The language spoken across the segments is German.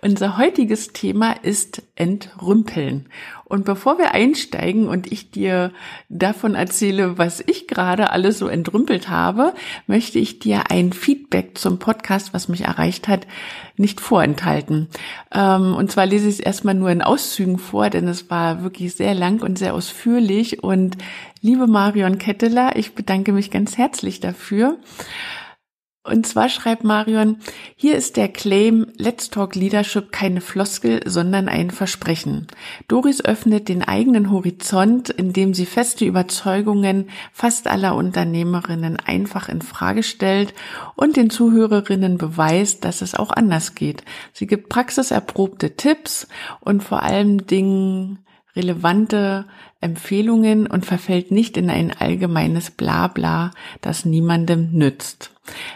Unser heutiges Thema ist Entrümpeln. Und bevor wir einsteigen und ich dir davon erzähle, was ich gerade alles so entrümpelt habe, möchte ich dir ein Feedback zum Podcast, was mich erreicht hat, nicht vorenthalten. Ähm, und zwar lese ich es erstmal nur in Auszügen vor, denn es war wirklich sehr lang und sehr ausführlich. Und liebe Marion Ketteler, ich bedanke mich ganz herzlich dafür. Und zwar schreibt Marion, hier ist der Claim Let's Talk Leadership keine Floskel, sondern ein Versprechen. Doris öffnet den eigenen Horizont, indem sie feste Überzeugungen fast aller Unternehmerinnen einfach in Frage stellt und den Zuhörerinnen beweist, dass es auch anders geht. Sie gibt praxiserprobte Tipps und vor allem Dingen relevante Empfehlungen und verfällt nicht in ein allgemeines Blabla, das niemandem nützt.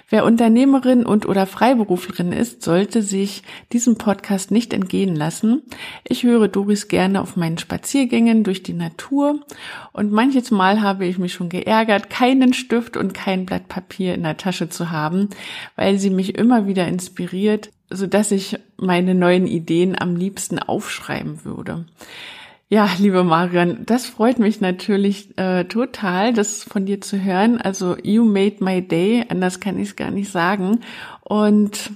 Wer Unternehmerin und oder Freiberuflerin ist, sollte sich diesem Podcast nicht entgehen lassen. Ich höre Doris gerne auf meinen Spaziergängen durch die Natur und manches Mal habe ich mich schon geärgert, keinen Stift und kein Blatt Papier in der Tasche zu haben, weil sie mich immer wieder inspiriert, so dass ich meine neuen Ideen am liebsten aufschreiben würde. Ja, liebe Marion, das freut mich natürlich äh, total, das von dir zu hören. Also you made my day, anders kann ich es gar nicht sagen. Und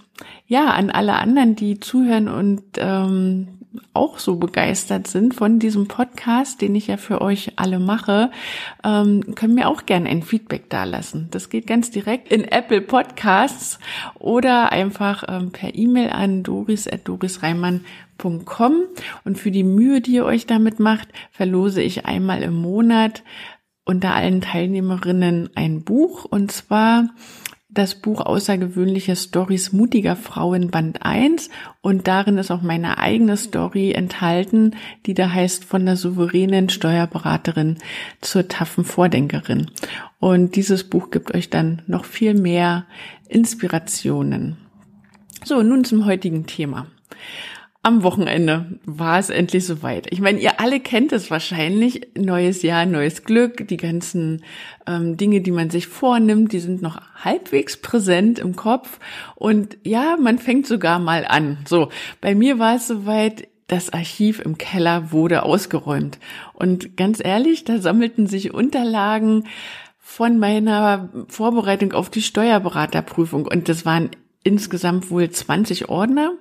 ja, an alle anderen, die zuhören und ähm, auch so begeistert sind von diesem Podcast, den ich ja für euch alle mache, ähm, können mir auch gerne ein Feedback dalassen. Das geht ganz direkt in Apple Podcasts oder einfach ähm, per E-Mail an doris.dorisreimann.com. Und für die Mühe, die ihr euch damit macht, verlose ich einmal im Monat unter allen Teilnehmerinnen ein Buch und zwar das Buch Außergewöhnliche Stories mutiger Frauen Band 1 und darin ist auch meine eigene Story enthalten, die da heißt von der souveränen Steuerberaterin zur taffen Vordenkerin. Und dieses Buch gibt euch dann noch viel mehr Inspirationen. So, nun zum heutigen Thema am Wochenende war es endlich soweit. Ich meine, ihr alle kennt es wahrscheinlich. Neues Jahr, neues Glück. Die ganzen ähm, Dinge, die man sich vornimmt, die sind noch halbwegs präsent im Kopf. Und ja, man fängt sogar mal an. So, bei mir war es soweit. Das Archiv im Keller wurde ausgeräumt. Und ganz ehrlich, da sammelten sich Unterlagen von meiner Vorbereitung auf die Steuerberaterprüfung. Und das waren insgesamt wohl 20 Ordner.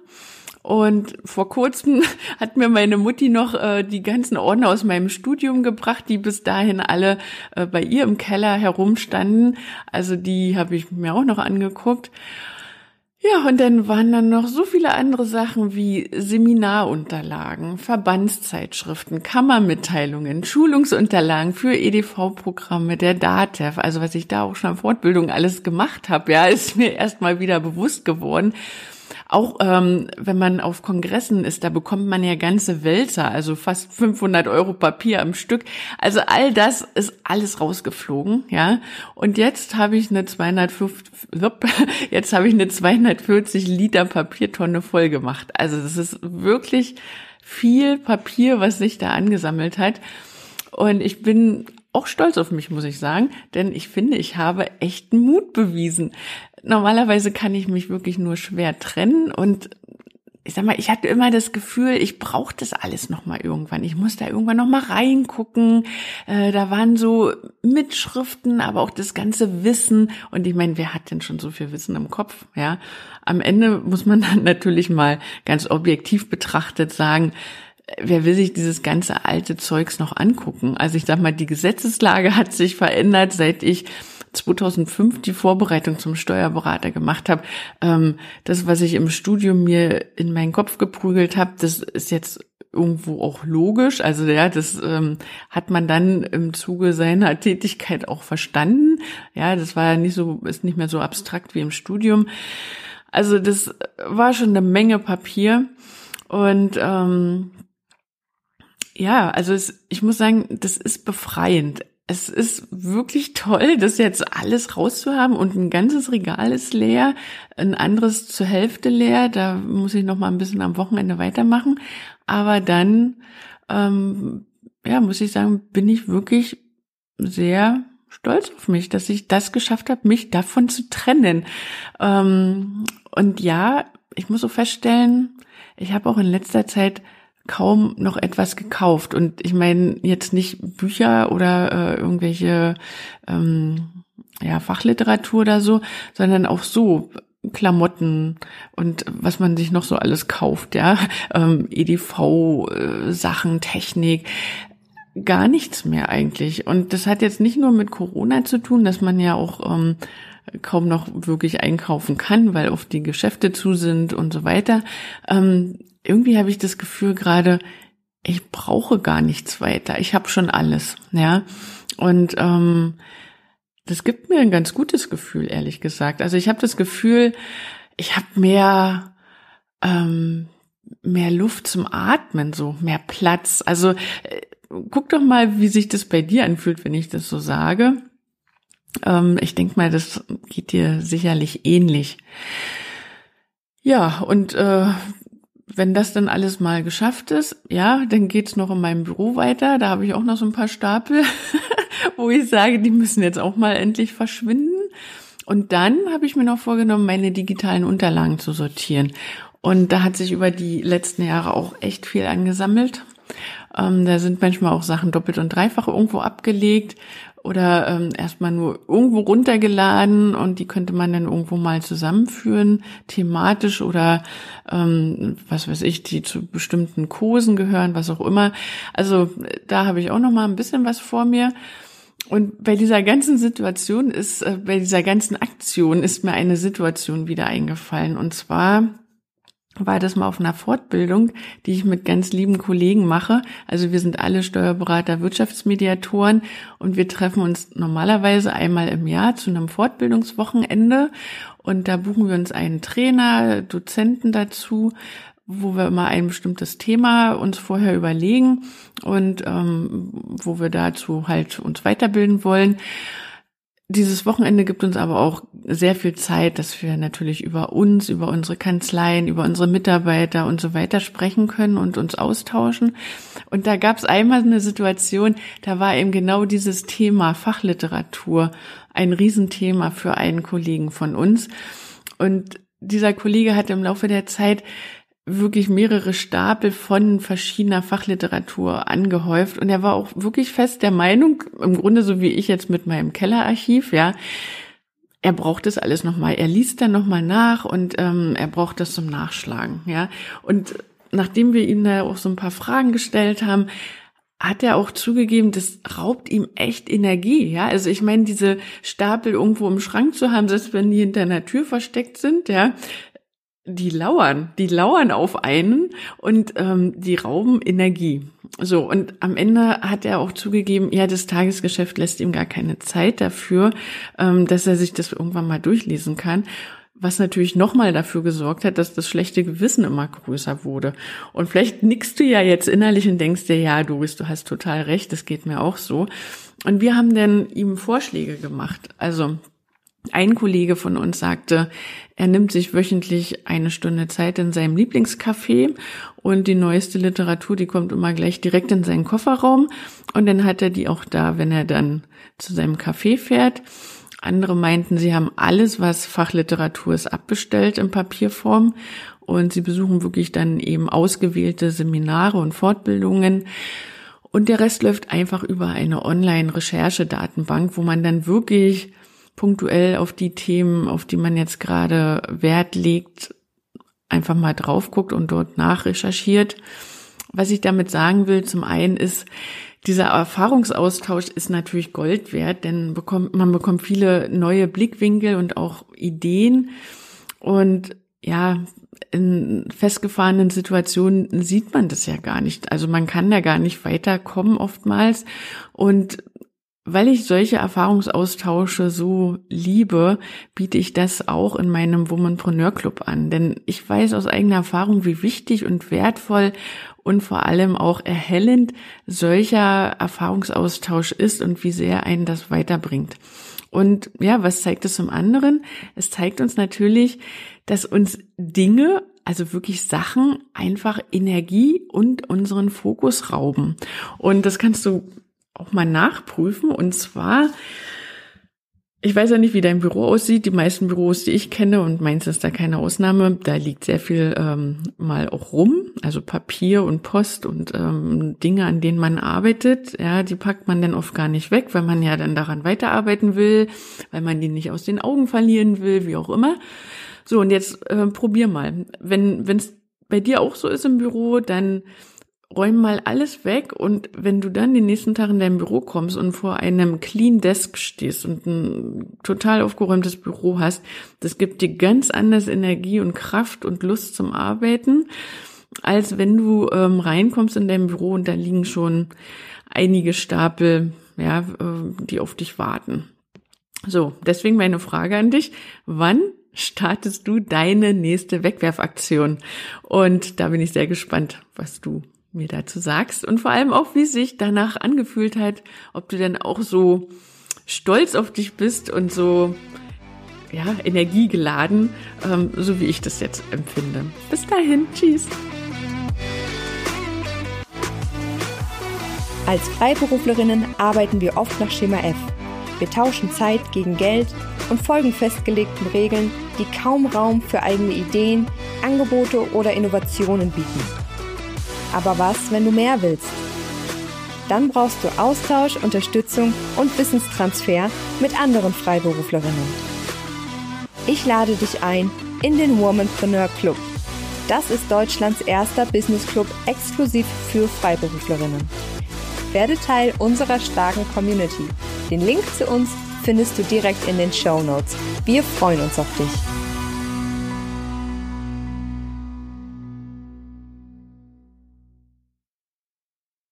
Und vor kurzem hat mir meine Mutti noch äh, die ganzen Ordner aus meinem Studium gebracht, die bis dahin alle äh, bei ihr im Keller herumstanden. Also die habe ich mir auch noch angeguckt. Ja, und dann waren dann noch so viele andere Sachen wie Seminarunterlagen, Verbandszeitschriften, Kammermitteilungen, Schulungsunterlagen für EDV-Programme der DATEV. Also was ich da auch schon an Fortbildung alles gemacht habe, ja, ist mir erst mal wieder bewusst geworden. Auch ähm, wenn man auf Kongressen ist, da bekommt man ja ganze Wälzer, also fast 500 Euro Papier am Stück. Also all das ist alles rausgeflogen, ja. Und jetzt habe ich eine 250, jetzt habe ich eine 240 Liter Papiertonne voll gemacht. Also das ist wirklich viel Papier, was sich da angesammelt hat. Und ich bin auch stolz auf mich, muss ich sagen, denn ich finde, ich habe echten Mut bewiesen normalerweise kann ich mich wirklich nur schwer trennen und ich sag mal, ich hatte immer das Gefühl, ich brauche das alles noch mal irgendwann. Ich muss da irgendwann noch mal reingucken. Äh, da waren so Mitschriften, aber auch das ganze Wissen. Und ich meine, wer hat denn schon so viel Wissen im Kopf? Ja, am Ende muss man dann natürlich mal ganz objektiv betrachtet sagen, wer will sich dieses ganze alte Zeugs noch angucken? Also ich sag mal, die Gesetzeslage hat sich verändert, seit ich 2005 die Vorbereitung zum Steuerberater gemacht habe. Ähm, das, was ich im Studium mir in meinen Kopf geprügelt habe, das ist jetzt irgendwo auch logisch. Also ja, das ähm, hat man dann im Zuge seiner Tätigkeit auch verstanden. Ja, das war ja nicht so, ist nicht mehr so abstrakt wie im Studium. Also das war schon eine Menge Papier und ähm, ja, also es, ich muss sagen, das ist befreiend. Es ist wirklich toll, das jetzt alles rauszuhaben und ein ganzes Regal ist leer, ein anderes zur Hälfte leer. Da muss ich noch mal ein bisschen am Wochenende weitermachen. Aber dann, ähm, ja, muss ich sagen, bin ich wirklich sehr stolz auf mich, dass ich das geschafft habe, mich davon zu trennen. Ähm, und ja, ich muss so feststellen, ich habe auch in letzter Zeit kaum noch etwas gekauft. Und ich meine jetzt nicht Bücher oder äh, irgendwelche ähm, ja, Fachliteratur oder so, sondern auch so Klamotten und was man sich noch so alles kauft, ja, ähm, EDV, äh, Technik, gar nichts mehr eigentlich. Und das hat jetzt nicht nur mit Corona zu tun, dass man ja auch ähm, kaum noch wirklich einkaufen kann, weil oft die Geschäfte zu sind und so weiter. Ähm, irgendwie habe ich das Gefühl gerade, ich brauche gar nichts weiter. Ich habe schon alles, ja. Und ähm, das gibt mir ein ganz gutes Gefühl, ehrlich gesagt. Also ich habe das Gefühl, ich habe mehr ähm, mehr Luft zum Atmen, so mehr Platz. Also äh, guck doch mal, wie sich das bei dir anfühlt, wenn ich das so sage. Ähm, ich denke mal, das geht dir sicherlich ähnlich. Ja, und äh, wenn das dann alles mal geschafft ist, ja, dann geht's noch in meinem Büro weiter. Da habe ich auch noch so ein paar Stapel, wo ich sage, die müssen jetzt auch mal endlich verschwinden. Und dann habe ich mir noch vorgenommen, meine digitalen Unterlagen zu sortieren. Und da hat sich über die letzten Jahre auch echt viel angesammelt. Ähm, da sind manchmal auch Sachen doppelt und dreifach irgendwo abgelegt oder ähm, erstmal nur irgendwo runtergeladen und die könnte man dann irgendwo mal zusammenführen, thematisch oder ähm, was weiß ich, die zu bestimmten Kursen gehören, was auch immer. Also da habe ich auch noch mal ein bisschen was vor mir. Und bei dieser ganzen Situation ist, äh, bei dieser ganzen Aktion ist mir eine Situation wieder eingefallen. Und zwar war das mal auf einer Fortbildung, die ich mit ganz lieben Kollegen mache. Also wir sind alle Steuerberater, Wirtschaftsmediatoren und wir treffen uns normalerweise einmal im Jahr zu einem Fortbildungswochenende und da buchen wir uns einen Trainer, Dozenten dazu, wo wir immer ein bestimmtes Thema uns vorher überlegen und ähm, wo wir dazu halt uns weiterbilden wollen. Dieses Wochenende gibt uns aber auch sehr viel Zeit, dass wir natürlich über uns, über unsere Kanzleien, über unsere Mitarbeiter und so weiter sprechen können und uns austauschen. Und da gab es einmal eine Situation, da war eben genau dieses Thema Fachliteratur ein Riesenthema für einen Kollegen von uns. Und dieser Kollege hat im Laufe der Zeit wirklich mehrere Stapel von verschiedener Fachliteratur angehäuft und er war auch wirklich fest der Meinung, im Grunde so wie ich jetzt mit meinem Kellerarchiv, ja, er braucht das alles nochmal, er liest dann nochmal nach und ähm, er braucht das zum Nachschlagen, ja. Und nachdem wir ihm da auch so ein paar Fragen gestellt haben, hat er auch zugegeben, das raubt ihm echt Energie, ja. Also ich meine, diese Stapel irgendwo im Schrank zu haben, selbst wenn die hinter einer Tür versteckt sind, ja, die lauern, die lauern auf einen und ähm, die rauben Energie. So, und am Ende hat er auch zugegeben, ja, das Tagesgeschäft lässt ihm gar keine Zeit dafür, ähm, dass er sich das irgendwann mal durchlesen kann. Was natürlich nochmal dafür gesorgt hat, dass das schlechte Gewissen immer größer wurde. Und vielleicht nickst du ja jetzt innerlich und denkst dir, ja, Doris, du hast total recht, das geht mir auch so. Und wir haben dann ihm Vorschläge gemacht. Also ein Kollege von uns sagte, er nimmt sich wöchentlich eine Stunde Zeit in seinem Lieblingscafé und die neueste Literatur, die kommt immer gleich direkt in seinen Kofferraum und dann hat er die auch da, wenn er dann zu seinem Café fährt. Andere meinten, sie haben alles, was Fachliteratur ist, abbestellt in Papierform und sie besuchen wirklich dann eben ausgewählte Seminare und Fortbildungen. Und der Rest läuft einfach über eine Online-Recherchedatenbank, wo man dann wirklich punktuell auf die Themen, auf die man jetzt gerade Wert legt, einfach mal drauf guckt und dort nachrecherchiert. Was ich damit sagen will, zum einen ist, dieser Erfahrungsaustausch ist natürlich Gold wert, denn bekommt, man bekommt viele neue Blickwinkel und auch Ideen. Und ja, in festgefahrenen Situationen sieht man das ja gar nicht. Also man kann da gar nicht weiterkommen oftmals. Und weil ich solche Erfahrungsaustausche so liebe, biete ich das auch in meinem Womanpreneur Club an. Denn ich weiß aus eigener Erfahrung, wie wichtig und wertvoll und vor allem auch erhellend solcher Erfahrungsaustausch ist und wie sehr einen das weiterbringt. Und ja, was zeigt es zum anderen? Es zeigt uns natürlich, dass uns Dinge, also wirklich Sachen, einfach Energie und unseren Fokus rauben. Und das kannst du auch mal nachprüfen. Und zwar, ich weiß ja nicht, wie dein Büro aussieht. Die meisten Büros, die ich kenne, und meins ist da keine Ausnahme, da liegt sehr viel ähm, mal auch rum. Also Papier und Post und ähm, Dinge, an denen man arbeitet. Ja, die packt man dann oft gar nicht weg, weil man ja dann daran weiterarbeiten will, weil man die nicht aus den Augen verlieren will, wie auch immer. So, und jetzt äh, probier mal. Wenn es bei dir auch so ist im Büro, dann räum mal alles weg und wenn du dann den nächsten Tag in dein Büro kommst und vor einem Clean Desk stehst und ein total aufgeräumtes Büro hast, das gibt dir ganz anders Energie und Kraft und Lust zum Arbeiten, als wenn du ähm, reinkommst in dein Büro und da liegen schon einige Stapel, ja, äh, die auf dich warten. So, deswegen meine Frage an dich, wann startest du deine nächste Wegwerfaktion? Und da bin ich sehr gespannt, was du mir dazu sagst und vor allem auch, wie sich danach angefühlt hat, ob du denn auch so stolz auf dich bist und so ja, energiegeladen, ähm, so wie ich das jetzt empfinde. Bis dahin, tschüss. Als Freiberuflerinnen arbeiten wir oft nach Schema F. Wir tauschen Zeit gegen Geld und folgen festgelegten Regeln, die kaum Raum für eigene Ideen, Angebote oder Innovationen bieten. Aber was, wenn du mehr willst? Dann brauchst du Austausch, Unterstützung und Wissenstransfer mit anderen Freiberuflerinnen. Ich lade dich ein in den Womanpreneur Club. Das ist Deutschlands erster Business Club exklusiv für Freiberuflerinnen. Werde Teil unserer starken Community. Den Link zu uns findest du direkt in den Show Notes. Wir freuen uns auf dich.